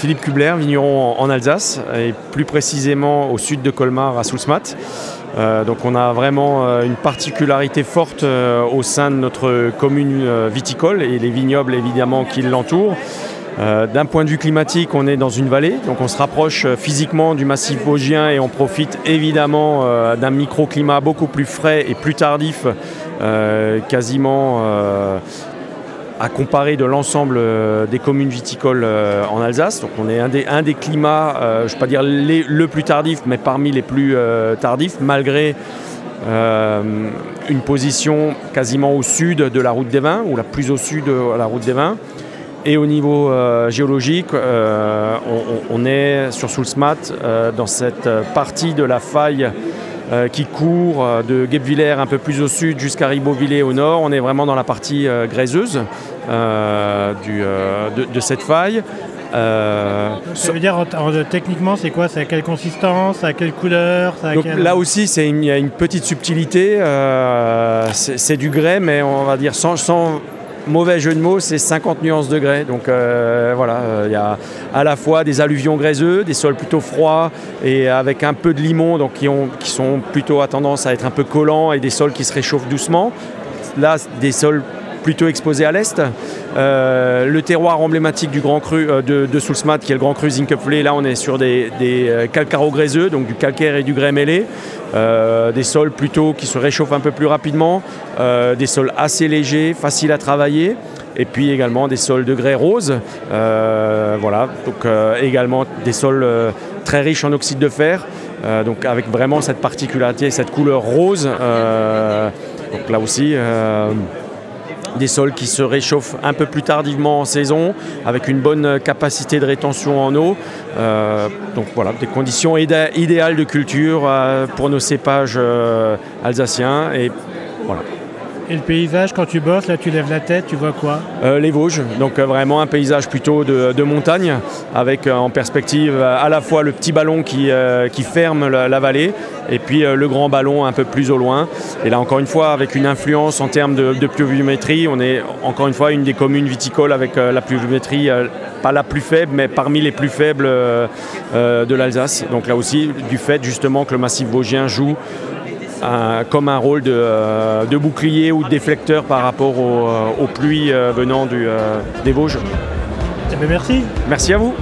Philippe Kubler, vigneron en, Alsace, et plus précisément au sud de Colmar, à Soulsmat. donc on a vraiment une particularité forte au sein de notre commune viticole et les vignobles évidemment qui l'entourent. Euh, d'un point de vue climatique, on est dans une vallée, donc on se rapproche euh, physiquement du massif vosgien et on profite évidemment euh, d'un microclimat beaucoup plus frais et plus tardif, quasiment à comparer de l'ensemble des communes viticoles en Alsace. Donc on est un des, climats, je ne vais pas dire le plus tardif, mais parmi les plus tardifs, malgré une position quasiment au sud de la route des vins, ou la plus au sud de la route des vins. Et au niveau euh, géologique, euh, on, est sur Soulsmat, euh, dans cette partie de la faille qui court de Guebwiller un peu plus au sud jusqu'à Ribeauvillé au nord. On est vraiment dans la partie graiseuse de, cette faille. ça veut dire techniquement c'est quoi? C'est à quelle consistance? À quelle couleur? Là aussi il y a une petite subtilité. c'est du grès mais on va dire sans, sans mauvais jeu de mots, c'est 50 nuances degrés. Donc euh, voilà, euh, il y a à la fois des alluvions gréseux, des sols plutôt froids et avec un peu de limon, donc qui, ont, qui sont plutôt à tendance à être un peu collants et des sols qui se réchauffent doucement. Là, des sols plutôt exposés à l'est. Euh, le terroir emblématique du Grand Cru de, de Soulsmat, qui est le Grand Cru Zinkupflé, là on est sur des, des calcaros gréseux, donc du calcaire et du grès mêlé. Euh, des sols plutôt qui se réchauffent un peu plus rapidement, euh, des sols assez légers, faciles à travailler, et puis également des sols de grès rose, euh, voilà, donc également des sols très riches en oxyde de fer, donc avec vraiment cette particularité, cette couleur rose. donc là aussi des sols qui se réchauffent un peu plus tardivement en saison, avec une bonne capacité de rétention en eau. Euh, donc voilà, des conditions idéales de culture euh, pour nos cépages euh, alsaciens. Et voilà. Et le paysage, quand tu bosses, là tu lèves la tête, tu vois quoi euh, Les Vosges, donc euh, vraiment un paysage plutôt de, montagne, avec euh, en perspective à la fois le petit ballon qui, qui ferme la, vallée, et puis le grand ballon un peu plus au loin. Et là encore une fois, avec une influence en termes de, pluviométrie, on est encore une fois une des communes viticoles avec la pluviométrie pas la plus faible, mais parmi les plus faibles de l'Alsace. Donc là aussi, du fait justement que le massif vosgien joue comme un rôle euh, de, bouclier ou de déflecteur par rapport aux, euh, pluies euh, venant des Vosges. Eh ben, merci. Merci à vous.